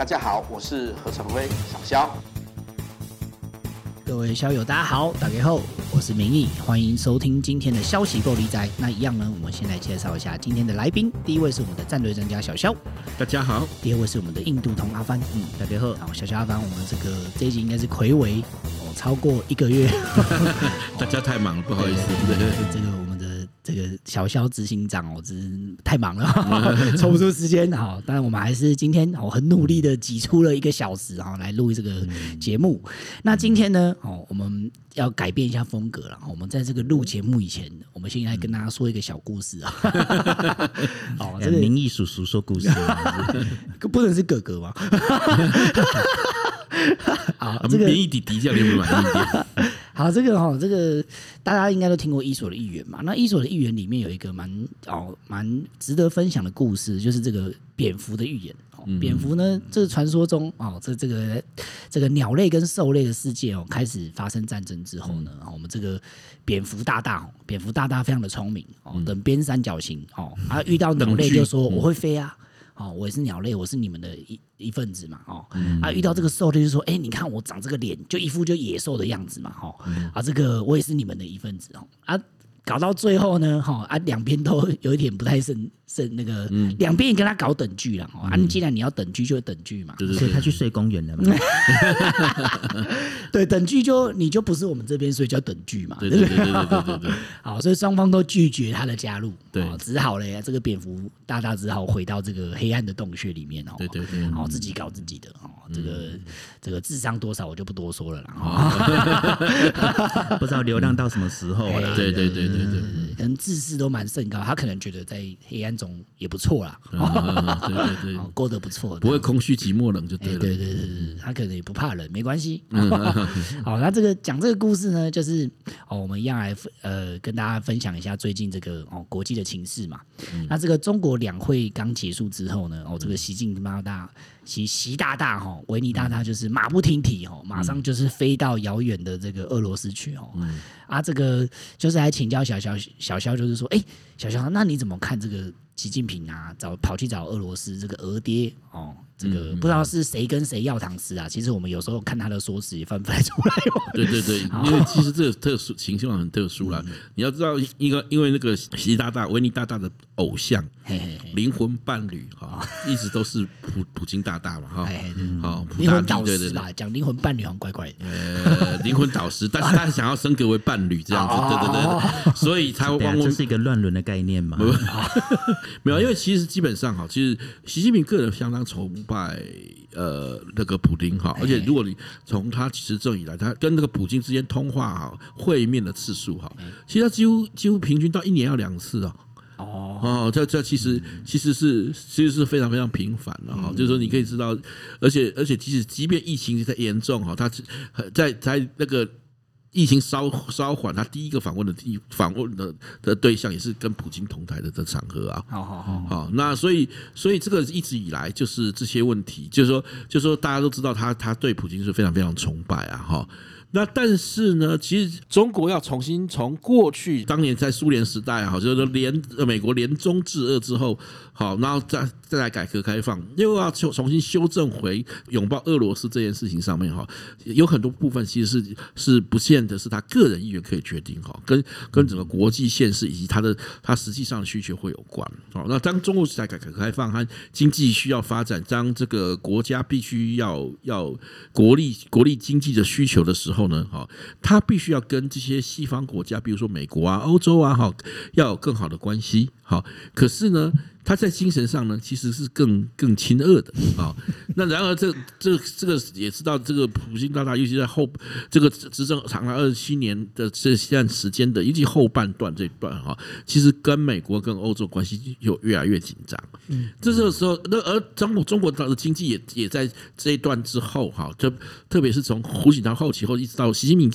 大家好，我是何成辉，小肖。各位校友，大家好，大家好，我是明义，欢迎收听今天的消息够力宅。那一样呢，我们先来介绍一下今天的来宾。第一位是我们的战队专家小肖，大家好。第二位是我们的印度通阿帆，嗯，大家好。好，小肖阿帆，我们这个这一集应该是魁违哦，超过一个月。大家太忙了，不好意思。对对对，这个我们的。这个小肖执行长哦，真是太忙了，抽不出时间。好，当然我们还是今天哦很努力的挤出了一个小时哈来录这个节目。那今天呢哦，我们要改变一下风格了。我们在这个录节目以前，我们先来跟大家说一个小故事啊。哦，这个明义叔叔说故事，不能是哥哥吗？好，这个明义弟弟叫你们满意一点。好，这个哈，这个大家应该都听过《伊索的寓言》嘛？那《伊索的寓言》里面有一个蛮哦蛮值得分享的故事，就是这个蝙蝠的寓言。蝙蝠呢，这个传说中哦，这这个这个鸟类跟兽类的世界哦，开始发生战争之后呢，我们这个蝙蝠大大，蝙蝠大大非常的聪明哦，等边三角形哦，啊 遇到鸟类就说我会飞啊。哦，我也是鸟类，我是你们的一一份子嘛，哦，嗯、啊，遇到这个兽类就说，哎、欸，你看我长这个脸，就一副就野兽的样子嘛，哈、哦，嗯、啊，这个我也是你们的一份子哦，啊。搞到最后呢，哈啊，两边都有一点不太顺顺那个，两边也跟他搞等距了，啊，你既然你要等距，就等距嘛，所以他去睡公园了嘛，对，等距就你就不是我们这边，所以叫等距嘛，对对对对对？对，好，所以双方都拒绝他的加入，对，只好嘞，这个蝙蝠大大只好回到这个黑暗的洞穴里面哦，对对对，好，自己搞自己的哦，这个这个智商多少我就不多说了啦，不知道流浪到什么时候了，对对对。对对。对，可能自视都蛮甚高，他可能觉得在黑暗中也不错啦，对对对，过得不错，不会空虚寂寞冷就对了。对对对对，他可能也不怕冷，没关系。好，那这个讲这个故事呢，就是哦，我们一样来呃跟大家分享一下最近这个哦国际的情势嘛。那这个中国两会刚结束之后呢，哦这个习近平大。习习大大哈，维尼大大就是马不停蹄哈，马上就是飞到遥远的这个俄罗斯去哦。嗯、啊，这个就是来请教小肖，小肖就是说，哎、欸，小肖，那你怎么看这个习近平啊？找跑去找俄罗斯这个俄爹哦？这个不知道是谁跟谁要糖吃啊？其实我们有时候看他的说辞也翻不太出来。对对对，因为其实这个特殊情况很特殊啦。你要知道，一个因为那个习大大、维尼大大的偶像、灵魂伴侣哈，一直都是普普京大大嘛哈。好，灵魂导师吧，讲灵魂伴侣好像怪怪的。呃，灵魂导师，但是他想要升格为伴侣这样子，对对对，所以才往这是一个乱伦的概念嘛？没有，因为其实基本上哈，其实习近平个人相当崇。拜呃那个普丁哈，而且如果你从他执政以来，他跟那个普京之间通话哈、会面的次数哈，其实他几乎几乎平均到一年要两次哦。哦这这其实其实是其实是非常非常频繁的哈，就是说你可以知道，而且而且即使即便疫情在严重哈，他在在那个。疫情稍稍缓，他第一个访问的地访问的的对象也是跟普京同台的这场合啊。好好好，好，那所以所以这个一直以来就是这些问题，就是说就是说大家都知道他他对普京是非常非常崇拜啊，哈。那但是呢，其实中国要重新从过去当年在苏联时代哈，就是说联美国联中制俄之后，好，然后再再来改革开放，又要重重新修正回拥抱俄罗斯这件事情上面哈，有很多部分其实是是不见得是他个人意愿可以决定哈，跟跟整个国际现实以及他的他实际上的需求会有关。好，那当中国在改革开放和经济需要发展，当这个国家必须要要国力国力经济的需求的时候。后呢，哈，他必须要跟这些西方国家，比如说美国啊、欧洲啊，哈，要有更好的关系，好。可是呢，他在精神上呢，其实是更更亲恶的啊。那然而，这这这个也知道，这个普京大大，尤其在后这个执政长达二十七年的这段时间的，尤其后半段这一段哈，其实跟美国跟欧洲关系有越来越紧张。嗯，这个时候，那而中国中国的经济也也在这一段之后哈，就特别是从胡锦涛后期后一直到习近平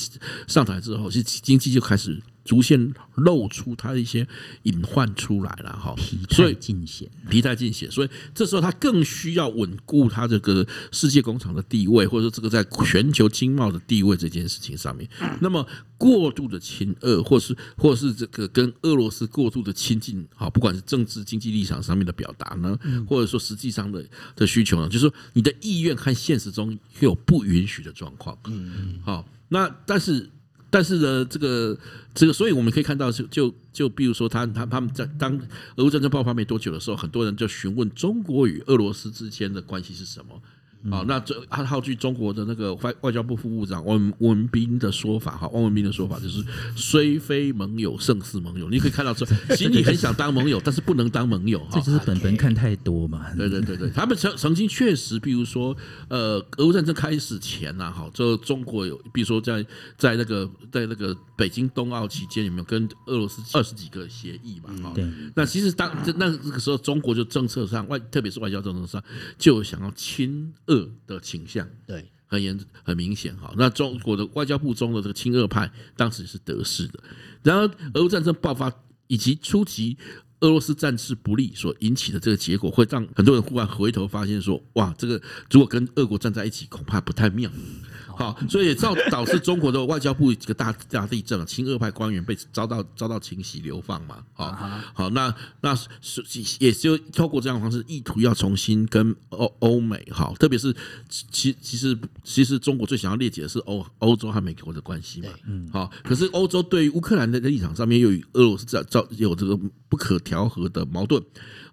上台之后，其实经济就开始逐渐露出它的一些隐患出来了哈，所以尽显，皮态尽显，所以这时候他更需要稳固它这个世界工厂的地位，或者说这个在全球经贸的地位这件事情上面。那么过度的亲俄，或是或是这个跟俄罗斯过度的亲近，好，不管是政治经济立场上面的表达呢，或者说实际上的的需求呢，就是说你的意愿和现实中会有不允许的状况。嗯，好，那但是。但是呢，这个这个，所以我们可以看到，就就就比如说他，他他他们在当俄乌战争爆发没多久的时候，很多人就询问中国与俄罗斯之间的关系是什么。好，那这他套据中国的那个外外交部副部长汪文斌的说法，哈，汪文斌的说法就是“虽非盟友，胜似盟友”。你可以看到说，心里很想当盟友，但是不能当盟友哈。这就是本本看太多嘛。对对对对，他们曾曾经确实，比如说，呃，俄乌战争开始前呐，哈，就中国有，比如说在在那个在那个北京冬奥期间，有没有跟俄罗斯二十几个协议嘛？哈，对。那其实当那那个时候，中国就政策上外，特别是外交政策上，就想要亲俄。的倾向对，很严很明显哈。那中国的外交部中的这个亲俄派当时是得势的。然而，俄乌战争爆发以及初期俄罗斯战事不利所引起的这个结果，会让很多人忽然回头发现说：哇，这个如果跟俄国站在一起，恐怕不太妙。好，所以造导致中国的外交部几个大大地震啊，亲俄派官员被遭到遭到清洗流放嘛。好，好，那那是也就透过这样的方式，意图要重新跟欧欧美好，特别是其其实其实中国最想要裂解的是欧欧洲和美国的关系嘛。嗯，好，可是欧洲对于乌克兰的立场上面又与俄罗斯在造有这个不可调和的矛盾。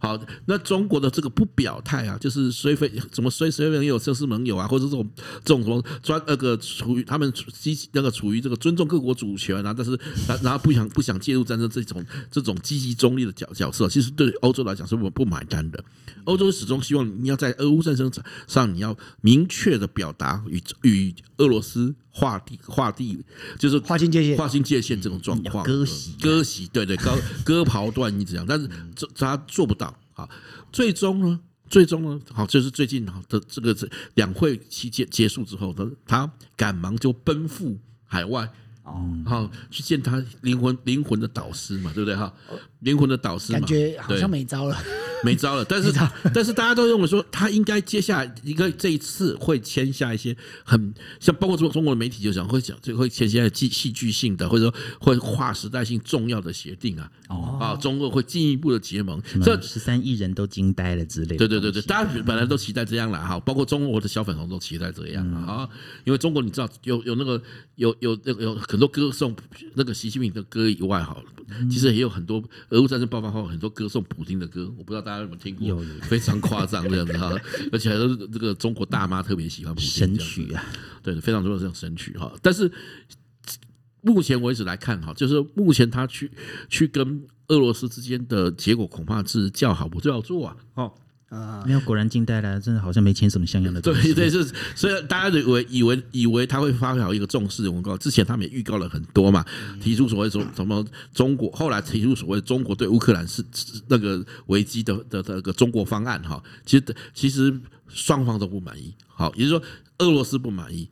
好，那中国的这个不表态啊，就是虽非什么虽虽非盟友，胜似盟友啊，或者这种这种什么专那个处于他们积那个处于这个尊重各国主权啊，但是然后不想不想介入战争这种这种积极中立的角角色，其实对欧洲来讲是不不买单的。欧洲始终希望你要在俄乌战争上，你要明确的表达与与俄罗斯划地划地，就是划清界限，划清界限这种状况，割席割席，对对，割割袍断义这样，但是这他做不到。好，最终呢，最终呢，好，就是最近好的这个两会期间结束之后，他他赶忙就奔赴海外，哦，好去见他灵魂灵魂的导师嘛，对不对哈？灵魂的导师，感觉好像没招了。没招了，但是他 但是大家都认为说他应该接下来一个这一次会签下一些很像包括中中国的媒体就讲会讲就会签下戏戏剧性的或者说会划时代性重要的协定啊哦啊中俄会进一步的结盟，这十三亿人都惊呆了之类的。对对对对，大家本来都期待这样来哈，包括中国的小粉红都期待这样啊，因为中国你知道有有那个有有有有很多歌颂那个习近平的歌以外哈，其实也有很多俄乌战争爆发后很多歌颂普京的歌，我不知道大家。大家有没有听过？非常夸张这样子哈，而且还都是这个中国大妈特别喜欢神曲啊，对，非常多的这种神曲哈。但是目前为止来看哈，就是目前他去去跟俄罗斯之间的结果，恐怕是叫好不叫座啊。哦。啊，没有，果然惊呆了，真的好像没签什么像样的东西。对，对，是，所以大家以为以为以为他会发表一个重视的公告，之前他们也预告了很多嘛，提出所谓说什么中国，后来提出所谓中国对乌克兰是那个危机的的那个中国方案哈，其实其实双方都不满意，好，也就是说俄罗斯不满意，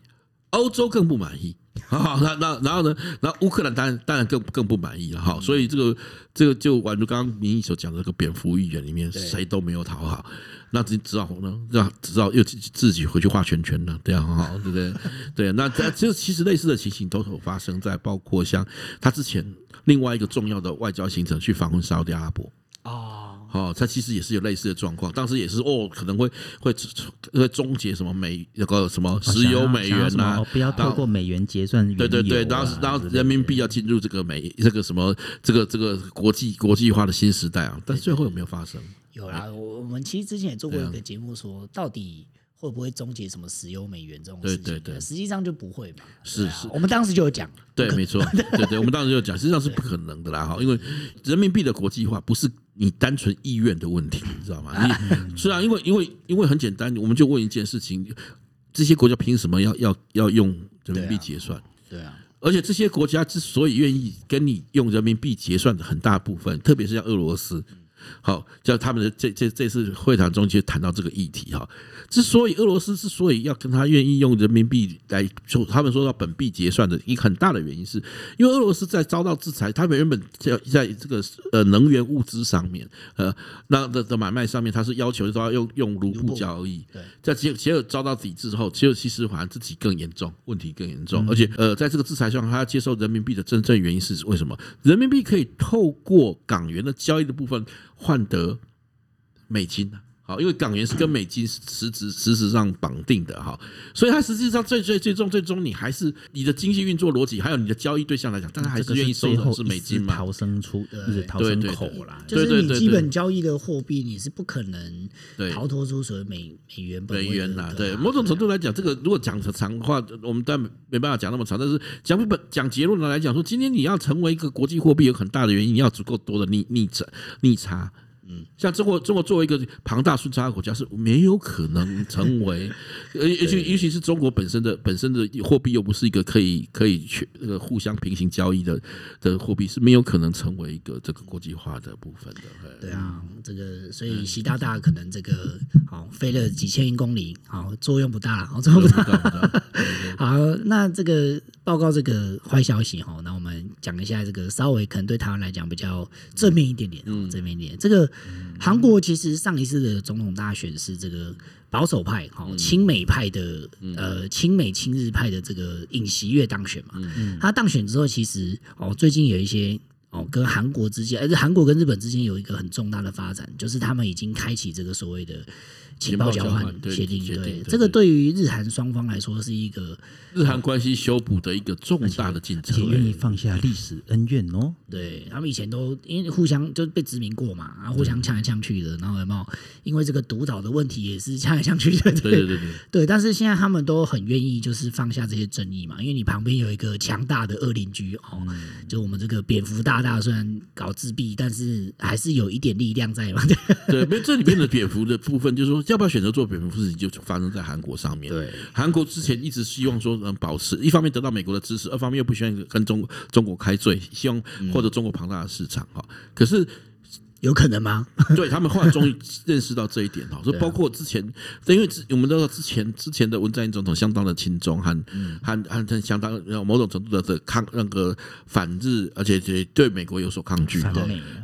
欧洲更不满意。好，那那然后呢？然后乌克兰当然当然更更不满意了哈，所以这个这个就宛如刚刚明义所讲的这个蝙蝠预言里面，谁都没有讨好，那只只好呢，让只好又自己回去画圈圈了，这样哈，对不对？对，那这这其实类似的情形都有发生在包括像他之前另外一个重要的外交行程去访问沙特阿拉伯啊。哦，它其实也是有类似的状况，当时也是哦，可能会会会终结什么美那个什么石油美元呐、啊，不要透过美元结算、啊，对对对，当时当时人民币要进入这个美这个什么这个这个国际国际化的新时代啊，但是最后有没有发生？有啦，我我们其实之前也做过一个节目，说到底。会不会终结什么石油美元这种事情？对对对，实际上就不会嘛。是是，我们当时就有讲。对，没错。对对，我们当时就有讲，实际上是不可能的啦。哈，因为人民币的国际化不是你单纯意愿的问题，你知道吗？你是啊，因为因为因为很简单，我们就问一件事情：这些国家凭什么要要要用人民币结算？对啊。而且这些国家之所以愿意跟你用人民币结算的很大部分，特别是像俄罗斯。好，叫他们的这这这次会谈中就谈到这个议题哈。之所以俄罗斯之所以要跟他愿意用人民币来做，他们说到本币结算的一个很大的原因，是因为俄罗斯在遭到制裁，他们原本在在这个呃能源物资上面，呃那的的买卖上面，他是要求都要用用卢布交易。对，在结结果遭到抵制之后，结果其实反而自己更严重，问题更严重，而且呃在这个制裁上，他要接受人民币的真正原因是为什么？人民币可以透过港元的交易的部分换得美金呢？因为港元是跟美金实质实质上绑定的哈，所以它实际上最最最终最终你还是你的经济运作逻辑，还有你的交易对象来讲，但他还是愿意收的是美金嘛？逃生出，就是逃生口啦。就是你基本交易的货币，你是不可能逃脱出所谓美美元美元啦。对，某种程度来讲，这个如果讲的长话，我们当然没办法讲那么长。但是讲本讲结论的来讲，说今天你要成为一个国际货币，有很大的原因，你要足够多的逆逆差逆差。嗯，像中国，中国作为一个庞大顺差的国家是没有可能成为，而尤其尤其是中国本身的本身的货币又不是一个可以可以去那个互相平行交易的的货币，是没有可能成为一个这个国际化的部分的。对啊，这个所以习大大可能这个好飞了几千亿公里，好作用不大了，好作用不大。好，那这个报告这个坏消息哈，那我们讲一下这个稍微可能对台湾来讲比较正面一点点，嗯，正面一点这个。韩国其实上一次的总统大选是这个保守派、哈亲美派的呃亲美亲日派的这个尹锡悦当选嘛。他当选之后，其实哦最近有一些哦跟韩国之间，而且韩国跟日本之间有一个很重大的发展，就是他们已经开启这个所谓的。情报交换协定，对这个对于日韩双方来说是一个日韩关系修补的一个重大的进程，且愿意放下历史恩怨哦。对他们以前都因为互相就被殖民过嘛，然后互相呛来呛去的，然后有没有因为这个独岛的问题也是呛来呛去的？对对对对。但是现在他们都很愿意就是放下这些争议嘛，因为你旁边有一个强大的恶邻居哦，就我们这个蝙蝠大大虽然搞自闭，但是还是有一点力量在嘛。对，因为这里面的蝙蝠的部分就是说。要不要选择做蝙蝠事情，就发生在韩国上面。对，韩国之前一直希望说能保持，一方面得到美国的支持，二方面又不希望跟中中国开罪，希望获得中国庞大的市场哈。可是。有可能吗？对他们后来终于认识到这一点哈，就包括之前，因为我们都知道之前之前的文在寅总统相当的亲中，和和和相当某种程度的的抗那个反日，而且对美国有所抗拒，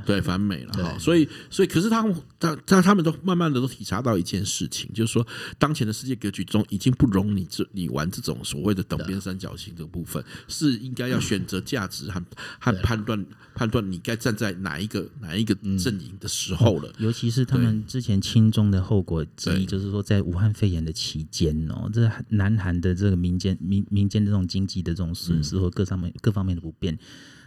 对反美了哈。所以所以可是他们他他他们都慢慢的都体察到一件事情，就是说当前的世界格局中已经不容你这你玩这种所谓的等边三角形的部分，是应该要选择价值和和判断判断你该站在哪一个哪一个。阵营的时候了，尤其是他们之前轻重的后果之一，就是说在武汉肺炎的期间哦，这南韩的这个民间民民间的这种经济的这种损失和各上面各方面的不便，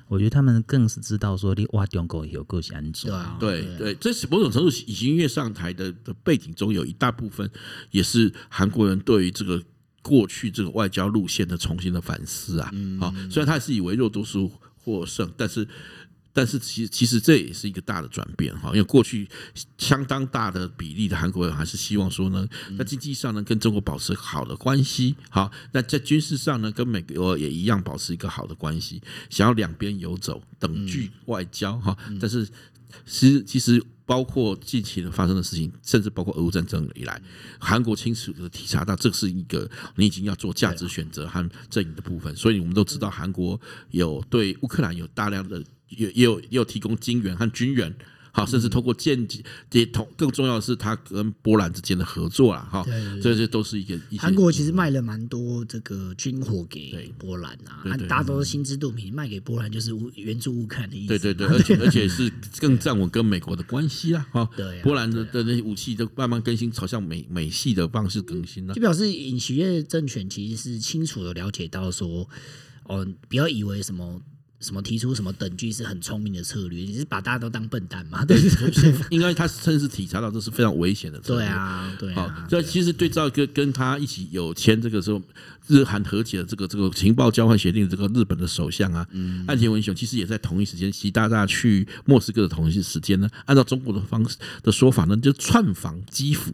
我觉得他们更是知道说你挖中国有够险阻。对对，这是某种程度喜喜月上台的的背景中有一大部分，也是韩国人对于这个过去这个外交路线的重新的反思啊。好，虽然他是以为肉都是获胜，但是。但是其实其实这也是一个大的转变哈，因为过去相当大的比例的韩国人还是希望说呢，在经济上呢跟中国保持好的关系，好，那在军事上呢跟美国也一样保持一个好的关系，想要两边游走，等距外交哈。但是其实其实包括近期的发生的事情，甚至包括俄乌战争以来，韩国清楚的体察到这是一个你已经要做价值选择和阵营的部分，所以我们都知道韩国有对乌克兰有大量的。也也有也有提供金援和军援，好，甚至透过间接也同更重要的是，他跟波兰之间的合作啦，哈，这些都是一个。韩国其实卖了蛮多这个军火给波兰啊，大家都是心知肚明，卖给波兰就是援助乌克兰的意思。对对对，而且 而且是更站稳跟美国的关系啦，哈。对，波兰的的那些武器都慢慢更新，朝向美美系的方式更新了。就表示尹锡悦政权其实是清楚的了解到说，哦，不要以为什么。什么提出什么等距是很聪明的策略？你是把大家都当笨蛋吗？对，应该他甚至体察到这是非常危险的策略。对啊，对啊。这其实对照跟跟他一起有签这个时候日韩和解的这个这个情报交换协定的这个日本的首相啊，岸田文雄其实也在同一时间，习大大去莫斯科的同一时间呢，按照中国的方式的说法呢，就串访基辅。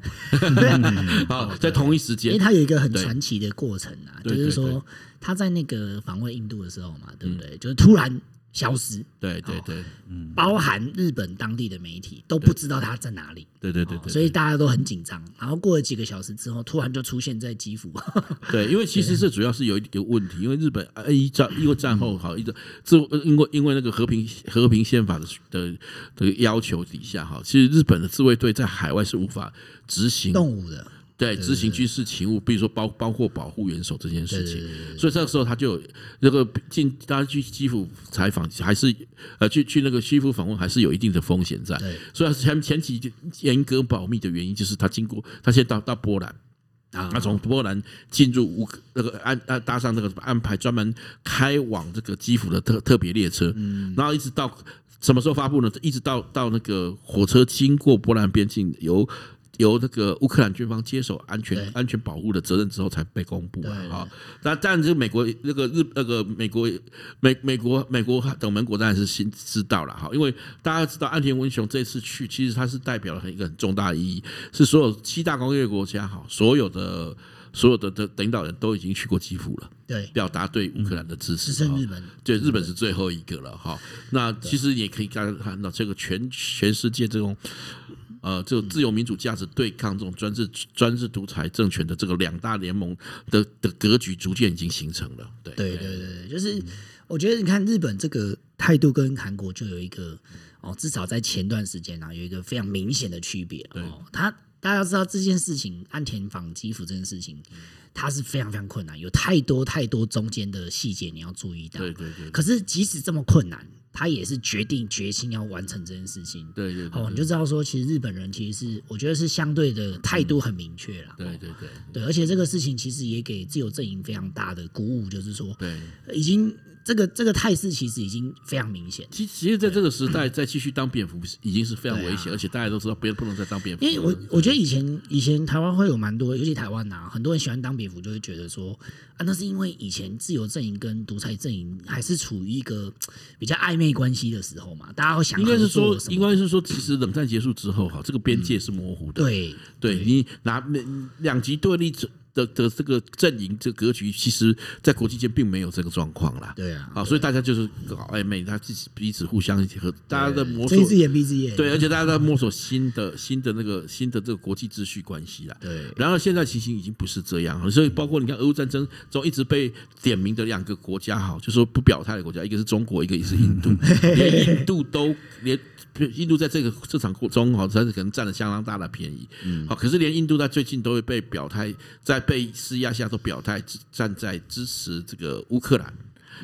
好，在同一时间，因为他有一个很传奇的过程啊，就是说。他在那个访问印度的时候嘛，对不对？就是突然消失，对对对，嗯，包含日本当地的媒体都不知道他在哪里，对对对对，所以大家都很紧张。然后过了几个小时之后，突然就出现在基辅。对，因为其实这主要是有一个问题，因为日本一战因为战后好一个自因为因为那个和平和平宪法的的的要求底下哈，其实日本的自卫队在海外是无法执行动武的。对，执行军事勤务，比如说包包括保护元首这件事情，所以这个时候他就那个进大家去基辅采访，还是呃去去那个基辅访问，还是有一定的风险在。所以前前期严格保密的原因，就是他经过他先到到波兰，他从波兰进入乌克那个安安搭上那个安排专门开往这个基辅的特特别列车，然后一直到什么时候发布呢？一直到到那个火车经过波兰边境由。由那个乌克兰军方接手安全安全保护的责任之后才被公布啊！那当然，这个美国那个日那个美国美美国美国等盟国当然是先知道了哈，因为大家知道安田文雄这次去，其实他是代表了一个很重大的意义，是所有七大工业国家哈，所有的所有的的领导人都已经去过基辅了，对，表达对乌克兰的支持。只剩日本，对，日本是最后一个了哈。那其实也可以看看到这个全全世界这种。呃，这种自由民主价值对抗这种专制专制独裁政权的这个两大联盟的的格局逐渐已经形成了。对对对对，就是我觉得你看日本这个态度跟韩国就有一个哦，至少在前段时间啊，有一个非常明显的区别哦。他大家知道这件事情，岸田访基辅这件事情，它是非常非常困难，有太多太多中间的细节你要注意到。对对对。可是即使这么困难。他也是决定决心要完成这件事情，对对，哦，你就知道说，其实日本人其实是我觉得是相对的态度很明确了，对对对，对，而且这个事情其实也给自由阵营非常大的鼓舞，就是说，对，已经。这个这个态势其实已经非常明显。其其实，在这个时代再继续当蝙蝠已经是非常危险，而且大家都知道，别人不能再当蝙蝠。因为我我觉得以前以前台湾会有蛮多，尤其台湾呐，很多人喜欢当蝙蝠，就会觉得说啊，那是因为以前自由阵营跟独裁阵营还是处于一个比较暧昧关系的时候嘛，大家会想应该是说，应该是说，其实冷战结束之后哈，这个边界是模糊的。对，对你拿两极对立者。的的这个阵营这个格局，其实，在国际间并没有这个状况啦。对啊，啊，所以大家就是搞暧昧，他自己彼此互相和大家在摸索，睁一只眼闭一只眼。对，而且大家在摸索新的新的那个新的这个国际秩序关系啦。对。然后现在情形已经不是这样了，所以包括你看俄乌战争中一直被点名的两个国家，哈，就是说不表态的国家，一个是中国，一个也是印度，连印度都连。印度在这个这场中，哈，它是可能占了相当大的便宜。嗯，好，可是连印度在最近都会被表态，在被施压下都表态站在支持这个乌克兰。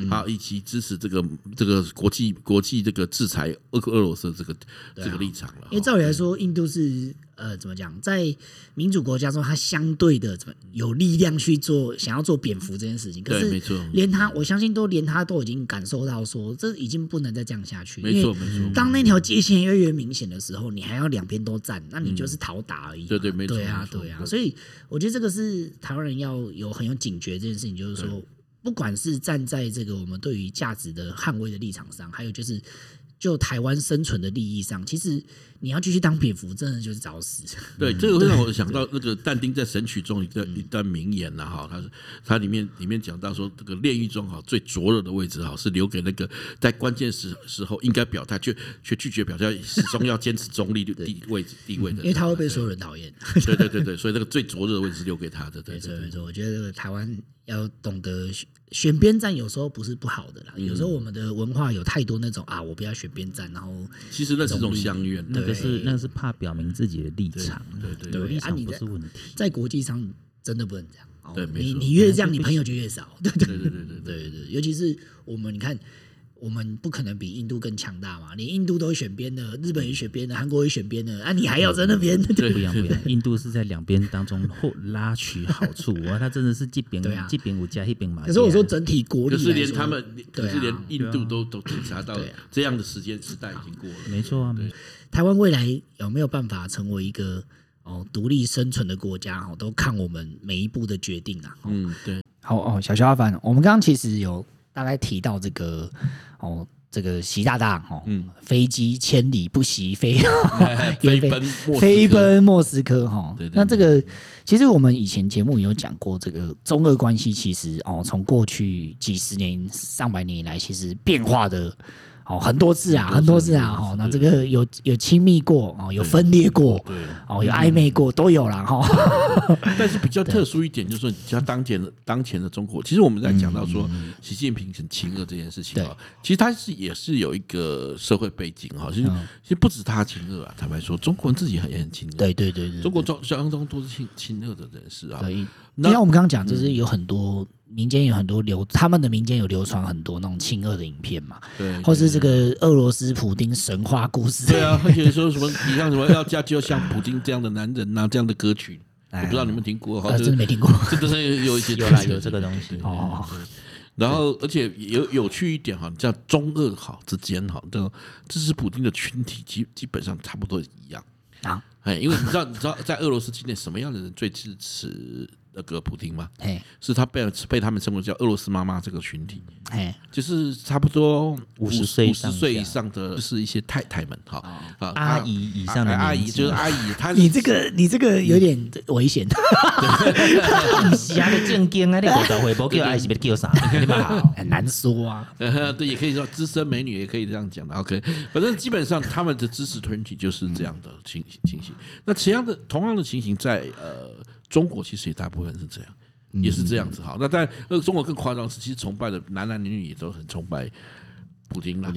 好，以及支持这个这个国际国际这个制裁俄俄罗斯这个这个立场了。因为照理来说，印度是呃怎么讲，在民主国家中，它相对的怎么有力量去做想要做蝙蝠这件事情。可是，没错，连他我相信都连他都已经感受到说，这已经不能再这样下去。没错没错。当那条界限越来越明显的时候，你还要两边都站，那你就是讨打而已。对对没错。对啊对啊。所以我觉得这个是台湾人要有很有警觉这件事情，就是说。不管是站在这个我们对于价值的捍卫的立场上，还有就是就台湾生存的利益上，其实你要继续当蝙蝠，真的就是找死。对，这个会让我想到那个但丁在《神曲》中一段一段名言了哈，他是他里面里面讲到说，这个炼狱中哈最灼热的位置哈是留给那个在关键时时候应该表态却却拒绝表态，始终要坚持中立的地位置地位的，因为他会被所有人讨厌。对对对对，所以那个最灼热的位置是留给他的。对对没错，我觉得这个台湾。要懂得选边站，有时候不是不好的啦。有时候我们的文化有太多那种啊，我不要选边站，然后其实那是种相怨，那个是那个是怕表明自己的立场，对对对，立场不是问题。在国际上真的不能这样，对，你你越这样，你朋友就越少，对对对对对对对，尤其是我们，你看。我们不可能比印度更强大嘛？连印度都会选边的，日本也选边的，韩国也选边的，啊，你还要在那边？对，不一样不一样。印度是在两边当中或拉取好处，哇，他真的是这边这边我加一边嘛。可是我说整体国力，可是连他们，可是连印度都都体察到这样的时间时代已经过了。没错啊，台湾未来有没有办法成为一个哦独立生存的国家？哦，都看我们每一步的决定啊。嗯，对。好哦，小小阿凡，我们刚刚其实有大概提到这个。哦，这个习大大哦，嗯，飞机千里不惜飞，飞奔飞奔莫斯科哈。那这个其实我们以前节目有讲过，这个中俄关系其实哦，从过去几十年、上百年以来，其实变化的哦，很多次啊，很多次啊，哦，那这个有有亲密过哦，有分裂过，对，哦，有暧昧过，都有了哈。但是比较 特殊一点，就是说，像当前的当前的中国，其实我们在讲到说，习近平很亲热这件事情啊，其实他是也是有一个社会背景哈，其实其实不止他亲热啊，坦白说，中国人自己也很亲热，对对对对，中国中相当都是亲亲热的人士啊。对，就像我们刚刚讲，就是有很多。民间有很多流，他们的民间有流传很多那种亲俄的影片嘛，对，或是这个俄罗斯普丁神话故事，对啊，而且说什么你像什么要嫁就要像普丁这样的男人呐，这样的歌曲，我不知道你们听过，真的没听过，这都是有一些有啦，有这个东西哦。然后，而且有有趣一点哈，叫中俄好之间哈，这个支持普丁的群体基基本上差不多一样。啊，哎，因为你知道你知道在俄罗斯境内什么样的人最支持？那个普丁嘛，是他被被他们称为叫俄罗斯妈妈这个群体，就是差不多五十岁五十岁以上的，就是一些太太们哈。啊，阿姨以上的阿姨就是阿姨，她你这个你这个有点危险，其他的正经啊，你。搞回不叫阿姨，叫啥？很难说啊，对，也可以说资深美女，也可以这样讲的。OK，反正基本上他们的支持团体就是这样的情情形。那同样的同样的情形在呃。中国其实也大部分是这样，也是这样子哈。那但那中国更夸张是，其实崇拜的男男女女也都很崇拜。普丁了，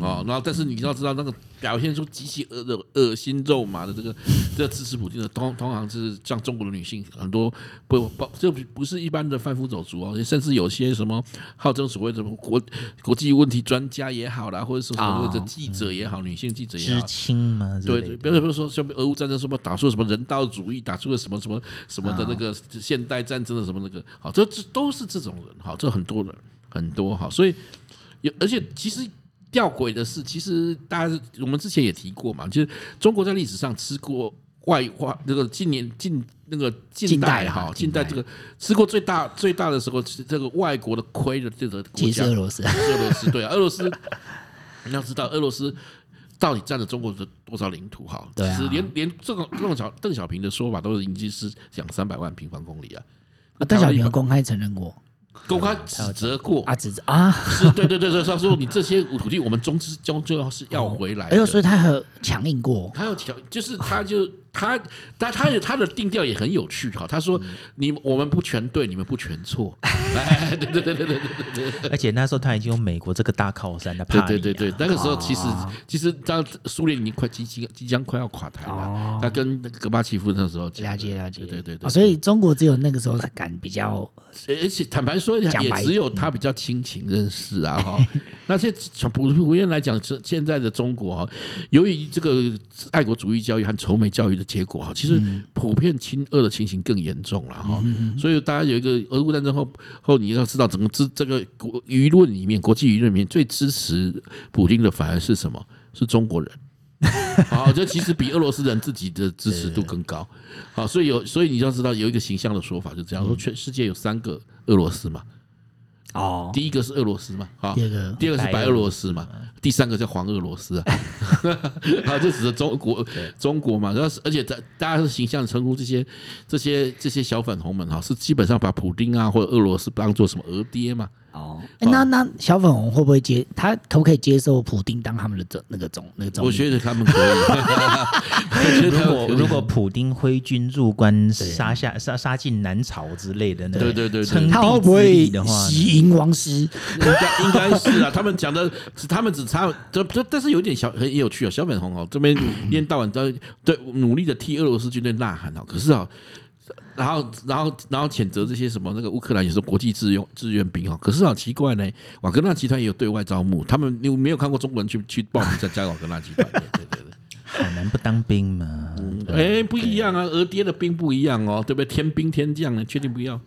哦，然后但是你要知道，那个表现出极其恶的恶心肉麻的这个 这支持普京的，通通常是像中国的女性很多不不，这不是一般的贩夫走卒哦，甚至有些什么号称所谓的国国际问题专家也好啦，或者是所谓的记者也好，女性记者也好，知青嘛，对对，比如比如说像俄乌战争什么打出了什么人道主义，打出了什么什么什么的那个现代战争的什么那个，好，这这都是这种人，好，这很多人很多哈，所以。有，而且其实吊诡的是，其实大家我们之前也提过嘛，就是中国在历史上吃过外化那个近年近那个近代哈，近代这个吃过最大最大的时候，这个外国的亏的这个国家，俄罗斯，俄罗斯对啊，俄罗斯你要知道，俄罗斯到底占了中国的多少领土哈？其实，连连这个邓小邓小平的说法都是已经是两三百万平方公里啊，邓小平公开承认过。公开指责过啊，指责啊，是对对对对，他说你这些土地，我们终之终究是要回来。哎呦，所以他很强硬过，他要强，就是他就。他，但他的他的定调也很有趣哈。他说：“你我们不全对，你们不全错。”哎，对对对对对对对。而且那时候他已经有美国这个大靠山的，对对对对。那个时候其实其实当苏联已经快即即即将快要垮台了。他跟那个戈巴契夫那时候了解了解，对对对对。所以中国只有那个时候才敢比较，而且坦白说，也只有他比较亲情认识啊哈。那些从普普遍来讲，是现在的中国哈，由于这个爱国主义教育和仇美教育的结果哈，其实普遍亲俄的情形更严重了哈。所以大家有一个俄乌战争后后，你要知道，整个支这个国舆论里面，国际舆论里面最支持普京的反而是什么？是中国人。好，这其实比俄罗斯人自己的支持度更高。好，所以有所以你要知道，有一个形象的说法，就这样说：全世界有三个俄罗斯嘛。哦，第一个是俄罗斯嘛，啊，第二个第二个是白俄罗斯嘛，第三个叫黄俄罗斯啊，啊，这指的中国中国嘛，然后而且大大家是形象称呼这些这些这些小粉红们哈，是基本上把普丁啊或者俄罗斯当做什么俄爹嘛。哦，那那小粉红会不会接？他可不可以接受普丁当他们的总那个总那个总？我觉得他们可以。如果如果普丁挥军入关，杀下杀杀进南朝之类的，对对对，他会不会喜迎王师？应该应该是啊。他们讲的是他们只差这这，但是有点小很有趣啊。小粉红哦，这边一天到晚在对努力的替俄罗斯军队呐喊哦，可是啊。然后，然后，然后谴责这些什么那个乌克兰也是国际志愿志愿兵哈，可是好奇怪呢，瓦格纳集团也有对外招募，他们你没有看过中国人去去报名参加瓦格纳集团？对 对对，海南 不当兵嘛？哎，不一样啊，俄爹的兵不一样哦，对不对？天兵天将呢，确定不要？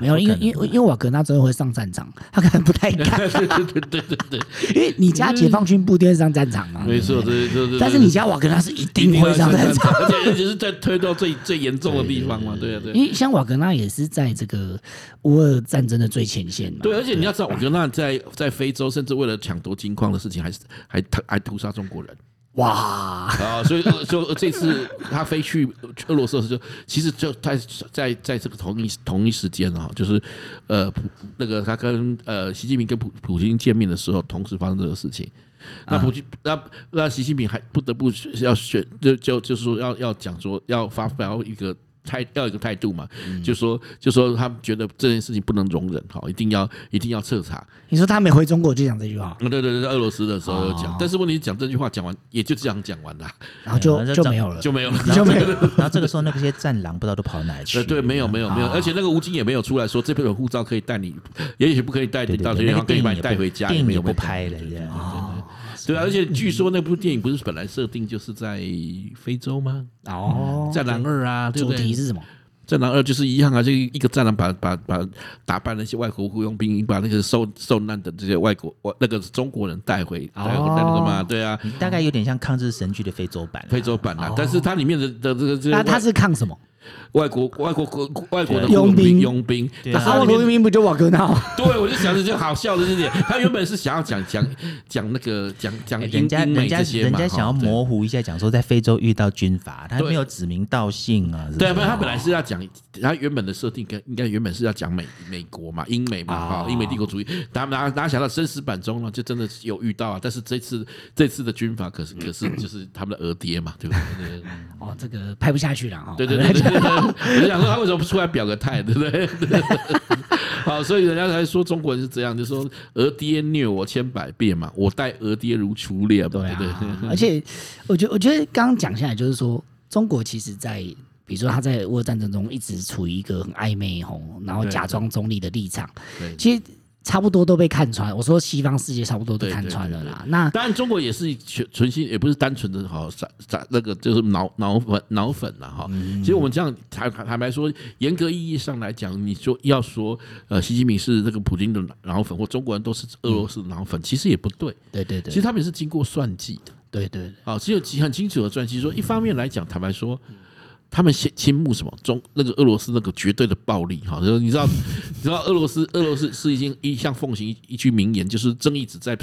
没有，因为因为因为瓦格纳最后会上战场，他可能不太敢。对对对对对对，因为你家解放军部队上战场嘛，没错，对对对。但是你家瓦格纳是一定会上战场，而且只是在推到最最严重的地方嘛，对啊对。因为像瓦格纳也是在这个乌俄战争的最前线嘛。对，而且你要知道，瓦格纳在在非洲，甚至为了抢夺金矿的事情，还是还还屠杀中国人。哇，啊，所以就这次他飞去俄罗斯的时候，其实就在在在这个同一同一时间啊，就是呃普那个他跟呃习近平跟普普京见面的时候，同时发生这个事情。那普京那那习近平还不得不要选，就就就是说要要讲说要发表一个。态要一个态度嘛，嗯、就说就说他们觉得这件事情不能容忍，好，一定要一定要彻查。你说他没回中国就讲这句话？对对对，在俄罗斯的时候有讲，哦、但是问题讲这句话讲完也就这样讲完了，然后就就没有了，就没有了，就没有了。然后这个时候那些战狼不知道都跑到哪里去？对，没有没有没有，而且那个吴京也没有出来说这本护照可以带你，也许不可以带你到这地方，可以把你带回家，也没有不拍了，对，而且据说那部电影不是本来设定就是在非洲吗？哦，战狼二啊，主题是什么？战狼二就是一样啊，就一个战狼把把把打败那些外国雇佣兵，把那个受受难的这些外国外那个中国人带回带回那个嘛，对啊，大概有点像抗日神剧的非洲版，非洲版啊，但是它里面的的这个这个，那它是抗什么？外国外国国外国的佣兵佣兵，那他们佣兵不就瓦格纳？对，我就想着就好笑的这点，他原本是想要讲讲讲那个讲讲人家人家人家想要模糊一下，讲说在非洲遇到军阀，他没有指名道姓啊。对，他本来是要讲，他原本的设定跟应该原本是要讲美美国嘛，英美嘛，哈，英美帝国主义。哪哪哪想到生死版中呢，就真的有遇到啊。但是这次这次的军阀可是可是就是他们的儿爹嘛，对不对？哦，这个拍不下去了啊。对对对对。我就想说他为什么不出来表个态，对不对？好，所以人家才说中国人是这样，就说儿爹虐我千百遍嘛，我待儿爹如初恋，对不对？而且，我觉得，我觉得刚刚讲下来，就是说，中国其实，在比如说他在俄乌战争中一直处于一个很暧昧吼，然后假装中立的立场，其实。差不多都被看穿，我说西方世界差不多都看穿了啦。那当然中国也是纯纯心，也不是单纯的好傻傻那个就是脑脑粉脑粉了哈。其实我们这样坦坦白说，严格意义上来讲，你说要说呃习近平是这个普京的脑粉，或中国人都是俄罗斯的脑粉，其实也不对。对对对，其实他们也是经过算计的。对对，好，只有很清楚的算计，说一方面来讲，坦白说。他们先倾慕什么中那个俄罗斯那个绝对的暴力哈，就 是你知道你知道俄罗斯俄罗斯是已经一向奉行一句名言，就是正义只在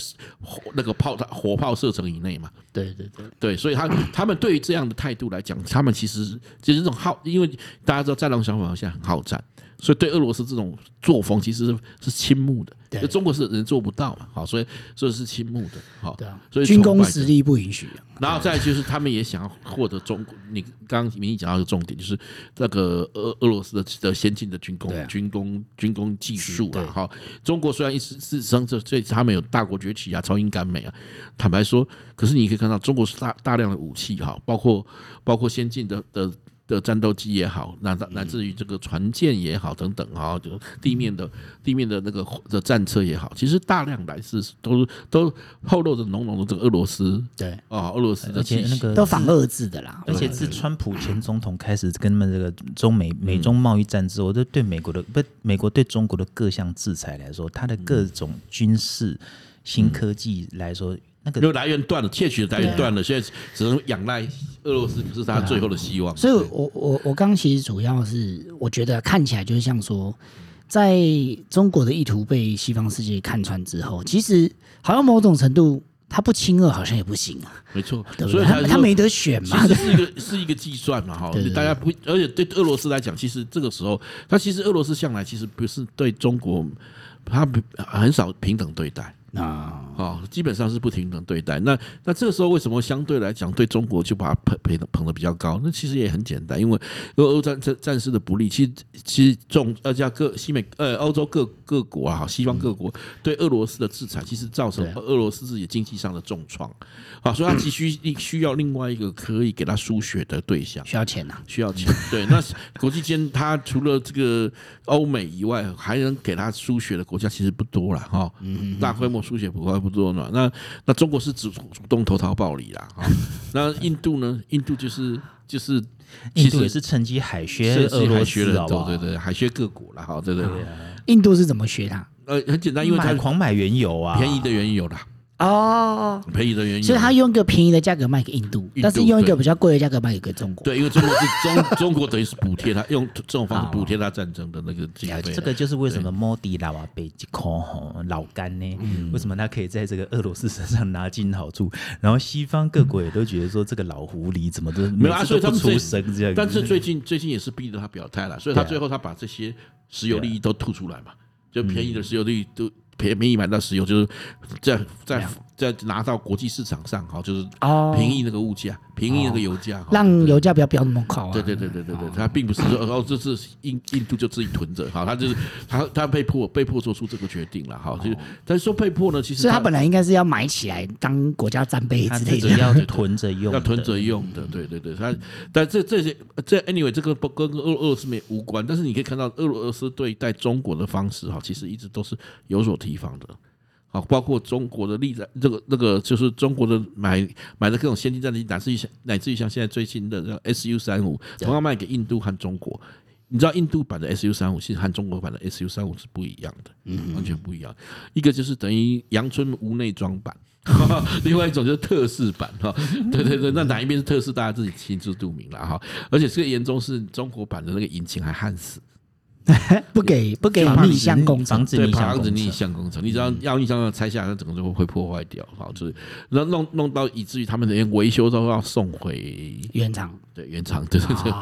那个炮火炮射程以内嘛。对对对对，所以他他们对于这样的态度来讲，他们其实就是这种好，因为大家知道战狼小粉红现在很好战。所以对俄罗斯这种作风其实是是倾慕的，对，中国是人做不到嘛，好，所以所以是倾慕的，好，对啊，所以军工实力不允许。然后再就是他们也想要获得中国，你刚刚明义讲到一个重点，就是那个俄俄罗斯的的先进的军工、军工、军工技术啊，好，中国虽然一直事实上这这他们有大国崛起啊，超英赶美啊，坦白说，可是你可以看到中国是大大量的武器哈，包括包括先进的的。的战斗机也好，那乃至于这个船舰也好等等啊，就地面的地面的那个的战车也好，其实大量来自都都透露着浓浓的这个俄罗斯对。啊，俄罗斯的气息，而且那个都反俄制的啦。而且自川普前总统开始跟他们这个中美美中贸易战之后，都对美国的不美国对中国的各项制裁来说，它的各种军事新科技来说。那个来源断了，窃取的来源断了，现在只能仰赖俄罗斯，是他最后的希望。所以我我我刚其实主要是我觉得看起来就是像说，在中国的意图被西方世界看穿之后，其实好像某种程度他不亲俄好像也不行啊。没错，对不对？所以他他没得选嘛，其实是一个是一个计算嘛，哈。大家不，而且对俄罗斯来讲，其实这个时候，他其实俄罗斯向来其实不是对中国，他很少平等对待。啊，好，基本上是不平等对待。那那这个时候为什么相对来讲对中国就把它捧捧的捧的比较高？那其实也很简单，因为俄欧战战战事的不利，其实其实重呃加各西美呃欧洲各各国啊，西方各国对俄罗斯的制裁，其实造成俄罗斯自己经济上的重创。好，所以他急需需要另外一个可以给他输血的对象，需要钱呐，需要钱。对，那国际间他除了这个欧美以外，还能给他输血的国家其实不多了哈。嗯，大规模。输血不快不做暖，那那中国是主主动投桃报李啦，那印度呢？印度就是就是，印度也是趁机海削俄罗斯，对对对，海削各国了哈，对对对。印度是怎么学的？呃，很简单，因为它狂买原油啊，便宜的原油啦。哦，便宜的原因，所以他用一个便宜的价格卖给印度，印度但是用一个比较贵的价格卖给中国。对，因为中国是中中国等于是补贴他用这种方式补贴他战争的那个经费。这个就是为什么莫迪老啊被一口吼老干呢？为什么他可以在这个俄罗斯身上拿尽好处？然后西方各国也都觉得说这个老狐狸怎么都没有啊，所以他们出声这样。但是最近最近也是逼着他表态了，所以他最后他把这些石油利益都吐出来嘛，就便宜的石油利益都。便宜买到石油，就是在在在拿到国际市场上，哈，就是平抑那个物价，平抑那个油价，让油价不要飙那么高啊。对对对对对对，他并不是说哦，这是印印度就自己囤着，哈，他就是他他被迫被迫做出这个决定了，哈，就但是说被迫呢，其实所以他本来应该是要买起来当国家战备之类的，要 囤着用，要囤着用的，对对对，他但这这些这 anyway 这个不跟俄俄罗斯没无关，但是你可以看到俄罗斯对待中国的方式，哈，其实一直都是有所提防的，好，包括中国的例子，这个那个就是中国的买买的各种先进战机，乃至于像乃至于像现在最新的这个 SU 三五，同样卖给印度和中国。你知道印度版的 SU 三五其实和中国版的 SU 三五是不一样的，嗯，完全不一样。一个就是等于阳春无内装版，另外一种就是特仕版，哈，对对对，那哪一边是特仕，大家自己心知肚明了哈。而且这个严重是中国版的那个引擎还焊死。不给不给逆向工程，对，防止逆向工程。你知道要逆向工拆下来，整个就会会破坏掉。好，就是然后弄弄到以至于他们连维修都要送回原厂，对原厂，对对对。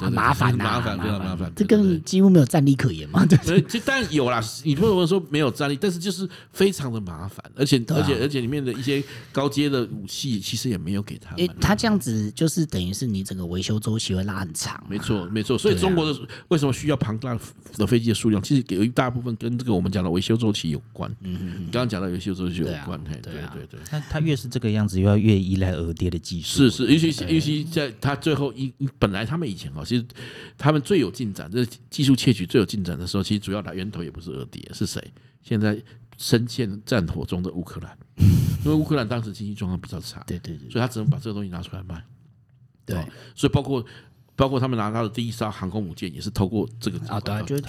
很麻烦，麻烦，非常麻烦。这跟几乎没有战力可言嘛？对，这当然有啦。你不能说没有战力，但是就是非常的麻烦，而且而且而且里面的一些高阶的武器，其实也没有给他。诶，他这样子就是等于是你整个维修周期会拉很长。没错，没错。所以中国的为什么需要庞大的飞机的数量？其实有一大部分跟这个我们讲的维修周期有关。嗯嗯。刚刚讲到维修周期有关，对对对。他他越是这个样子，又要越依赖俄爹的技术。是是，尤其尤其在他最后一本来他们以前哦。其实他们最有进展，这技术窃取最有进展的时候，其实主要来源头也不是俄狄，是谁？现在深陷战火中的乌克兰，因为乌克兰当时经济状况比较差，对对对，所以他只能把这个东西拿出来卖。对，所以包括包括他们拿到的第一艘航空母舰，也是透过这个啊，对，就是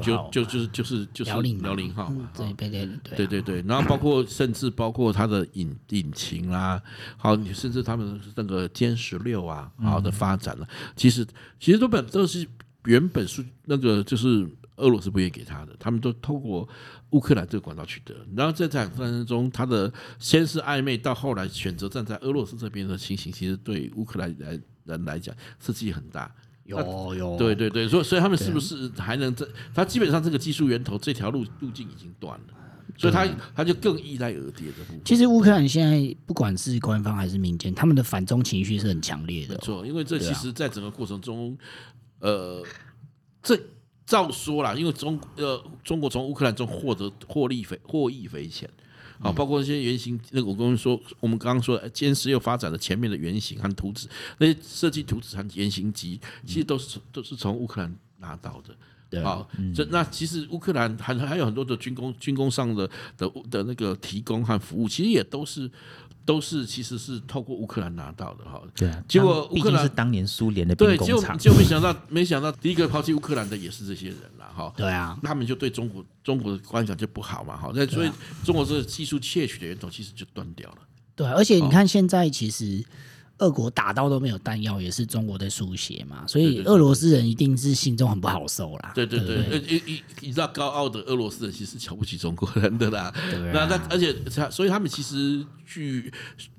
就就就是就是就是辽宁辽宁号，对对对对对。对，然后包括甚至包括它的引引擎啦，好，甚至他们那个歼十六啊，好的发展了，其实其实都本都是原本是那个就是俄罗斯不愿意给他的，他们都透过乌克兰这个管道取得，然后在这场战争中，他的先是暧昧，到后来选择站在俄罗斯这边的情形，其实对乌克兰来。人来讲刺激很大，有有，对对对，所以所以他们是不是还能这？他基本上这个技术源头这条路路径已经断了，所以他他就更依赖俄爹的部分。其实乌克兰现在不管是官方还是民间，他们的反中情绪是很强烈的。没错，因为这其实在整个过程中，呃，这照说啦，因为中呃中国从乌克兰中获得获利匪获益匪浅。啊，包括那些原型，那个我跟你说，我们刚刚说歼十六发展的前面的原型和图纸，那些设计图纸和原型机，其实都是都是从乌克兰拿到的。对，好，这那其实乌克兰还还有很多的军工军工上的的的那个提供和服务，其实也都是。都是其实是透过乌克兰拿到的哈，对啊，结果乌克兰是当年苏联的兵工厂，就就没想到 没想到第一个抛弃乌克兰的也是这些人了哈，对啊，他们就对中国中国的观感就不好嘛哈，那所以中国这个技术窃取的源头其实就断掉了，对，而且你看现在其实。俄国打到都没有弹药，也是中国在输血嘛，所以俄罗斯人一定是心中很不好受啦。对对对，你你你知道高傲的俄罗斯人其实瞧不起中国人的啦。那那而且他所以他们其实据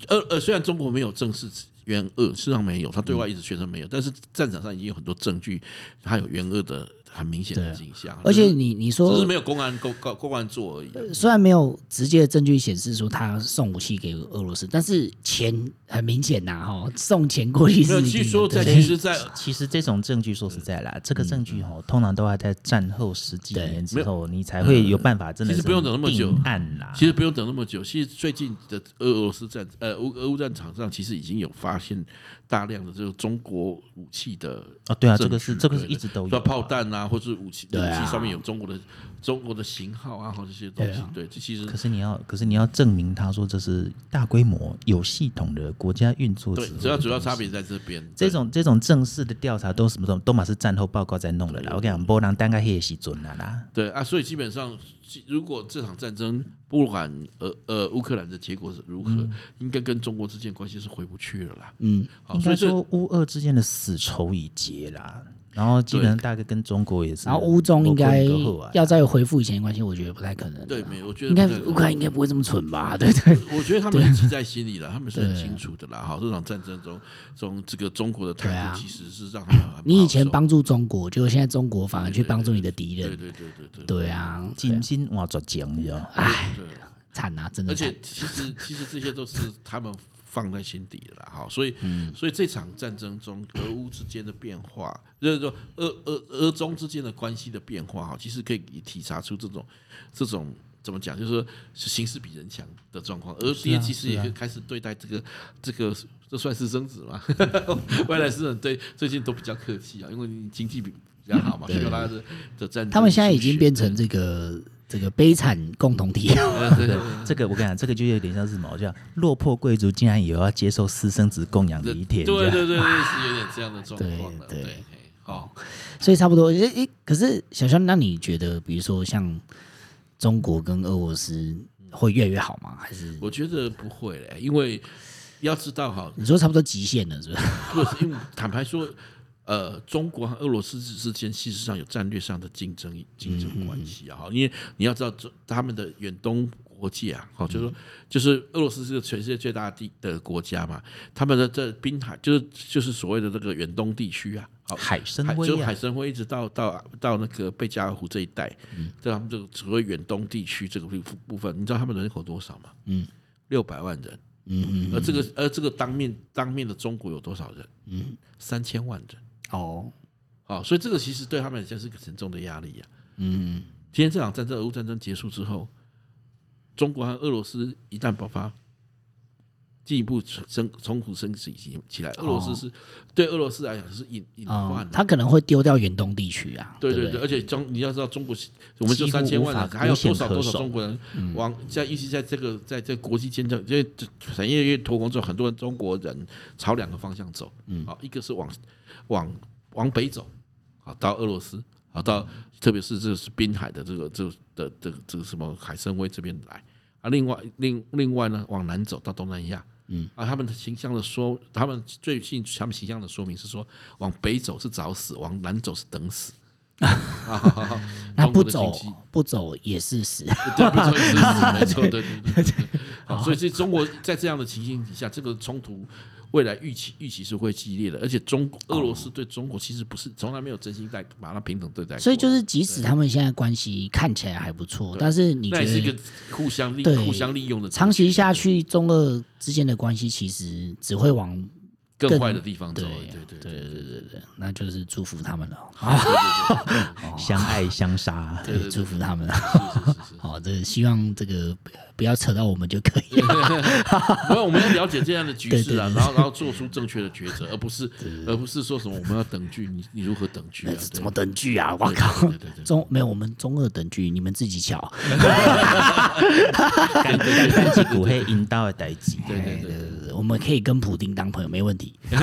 呃呃，虽然中国没有正式援俄，事实上没有，他对外一直宣称没有，但是战场上已经有很多证据，他有援俄的。很明显的景象，而且你你说只是没有公安公公公安做而已。虽然没有直接的证据显示说他送武器给俄罗斯，但是钱很明显呐，哈，送钱过去是。据说在其实，在其实这种证据说实在啦，这个证据哦，通常都要在战后十几年之后，你才会有办法真的。其实不用等那么久，案啦。其实不用等那么久，其实最近的俄罗斯战呃俄俄乌战场上，其实已经有发现大量的这个中国武器的啊，对啊，这个是这个是一直都有炮弹啊。啊，或是武器武器上面有中国的中国的型号啊，或这些东西对这其实可是你要，可是你要证明他说这是大规模有系统的国家运作。对，主要主要差别在这边。这种这种正式的调查都什么都都嘛是战后报告在弄的啦。我跟你讲，波兰单个黑时准了啦。对啊，所以基本上，如果这场战争不管呃呃乌克兰的结果是如何，嗯应该跟中国之间关系是回不去了啦。嗯，好，应所以说乌俄之间的死仇已结啦。然后基本上大概跟中国也是，然后乌中应该要再恢复以前的关系，我觉得不太可能。对，没有，我觉得应该乌克兰应该不会这么蠢吧？对对，我觉得他们记在心里了，他们是很清楚的啦。好，这场战争中，中这个中国的态对啊度其实是让你以前帮助中国，结果现在中国反而去帮助你的敌人。对对对对对对啊，金金哇做僵，你知道？唉，对，惨啊，真的惨而且。其实其实这些都是他们放在心底了哈。所以嗯所以这场战争中俄乌之间的变化，就是说俄俄俄中之间的关系的变化，哈，其实可以体察出这种这种。怎么讲？就是说，形势比人强的状况，而爹其实也会开始对待这个、这个，这算是生子嘛？外来诗人对最近都比较客气啊，因为经济比比较好嘛，所以他的的战争，他们现在已经变成这个这个悲惨共同体。这个我跟你讲，这个就有点像是什么，叫落魄贵族竟然也要接受私生子供养的一天。对对对对，是有点这样的状况了。对对，好，所以差不多。诶诶，可是小肖，那你觉得，比如说像中国跟俄罗斯会越来越好吗？还是我觉得不会嘞，因为要知道哈，你说差不多极限了，是不是？不是，因为坦白说，呃，中国和俄罗斯之间事实上有战略上的竞争竞争关系啊。哈，因为你要知道，这他们的远东国界啊，好，就是说，就是俄罗斯是个全世界最大的的国家嘛，他们的这滨海就是就是所谓的这个远东地区啊。好，海参就海参崴一直到到到那个贝加尔湖这一带，在他们这个所谓远东地区这个部部分，你知道他们人口多少吗？嗯，六百万人。嗯嗯而这个而这个当面当面的中国有多少人？嗯，三千万人。哦，好，所以这个其实对他们来讲是一个沉重的压力呀。嗯，今天这场战争，俄乌战争结束之后，中国和俄罗斯一旦爆发。进一步升冲突升级起起来，俄罗斯是对俄罗斯来讲是隐隐患的，他可能会丢掉远东地区啊。对对对，而且中你要知道，中国我们就三千万人，还有多少多少中国人往在，尤其在这个在这国际间，因为产业链脱钩之后，很多人中国人朝两个方向走，嗯，好，一个是往往往北走，好到俄罗斯，好到特别是这个是滨海的这个这的这个这个什么海参崴这边来。啊，另外另另外呢往南走到东南亚。嗯啊，他们的形象的说，他们最近他们形象的说明是说，往北走是找死，往南走是等死。啊，那不走不走也是死，对，不走也是死，没错，对对对对。好，所以这中国在这样的情形底下，这个冲突未来预期预期是会激烈的，而且中俄罗斯对中国其实不是从来没有真心在把它平等对待。所以就是，即使他们现在关系看起来还不错，但是你觉得是一个互相利互相利用的，长期下去，中俄之间的关系其实只会往更坏的地方走。对对对对对对对，那就是祝福他们了。相爱相杀，对，祝福他们。好，这希望这个不要扯到我们就可以。不过我们要了解这样的局势啊，然后然后做出正确的抉择，而不是 而不是说什么我们要等距，你你如何等距啊？怎么等距啊？我靠！中没有我们中二等距，你们自己瞧。干干干几股黑引导的代志。对对对，我们可以跟普丁当朋友，没问题。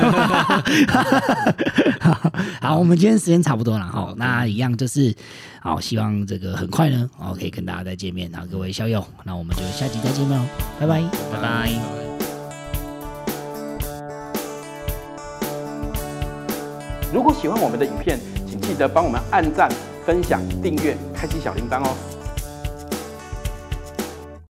好，我们今天时间差不多了哈，那一样就是好，希望这个很快呢，哦，可以跟大家再见面。好，各位校友，那我们就下集再见喽，拜拜，拜拜。如果喜欢我们的影片，请记得帮我们按赞、分享、订阅、开启小铃铛哦。